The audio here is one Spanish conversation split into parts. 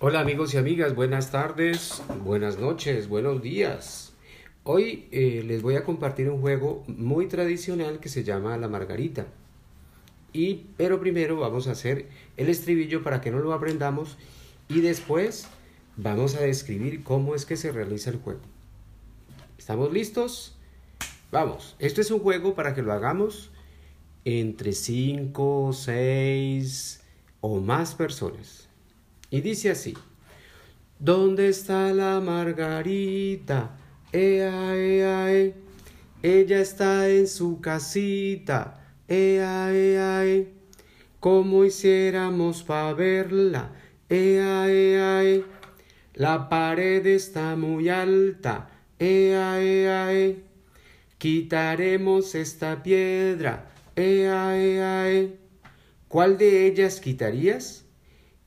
Hola amigos y amigas, buenas tardes, buenas noches, buenos días. Hoy eh, les voy a compartir un juego muy tradicional que se llama la margarita. Y, pero primero vamos a hacer el estribillo para que no lo aprendamos y después vamos a describir cómo es que se realiza el juego. ¿Estamos listos? Vamos, esto es un juego para que lo hagamos entre 5, 6 o más personas. Y dice así, ¿dónde está la Margarita? Ea, ea, e. Ella está en su casita. Ea, ea, e. ¿Cómo hiciéramos para verla? Ea, ea, e. La pared está muy alta. Ea, ea. Quitaremos esta piedra. Ea, ea, e. ¿Cuál de ellas quitarías?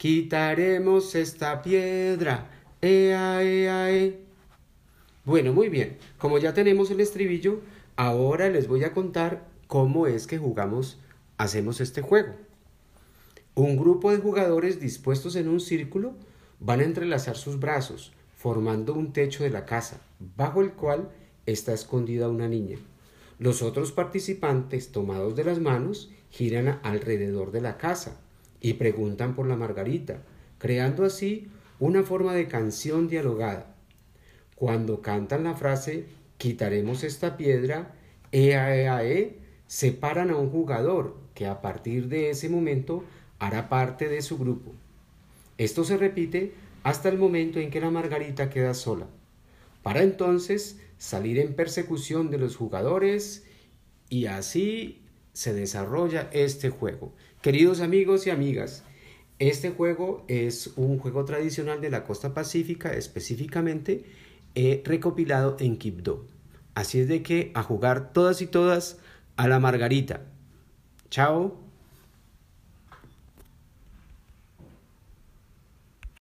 Quitaremos esta piedra. Ea, ea, e. Bueno, muy bien. Como ya tenemos el estribillo, ahora les voy a contar cómo es que jugamos, hacemos este juego. Un grupo de jugadores dispuestos en un círculo van a entrelazar sus brazos, formando un techo de la casa, bajo el cual está escondida una niña. Los otros participantes, tomados de las manos, giran alrededor de la casa, y preguntan por la margarita, creando así una forma de canción dialogada. Cuando cantan la frase quitaremos esta piedra, ea, ea, e, separan a un jugador que a partir de ese momento hará parte de su grupo. Esto se repite hasta el momento en que la margarita queda sola, para entonces salir en persecución de los jugadores y así se desarrolla este juego. Queridos amigos y amigas, este juego es un juego tradicional de la costa pacífica, específicamente recopilado en Quibdó. Así es de que a jugar todas y todas a la margarita. Chao.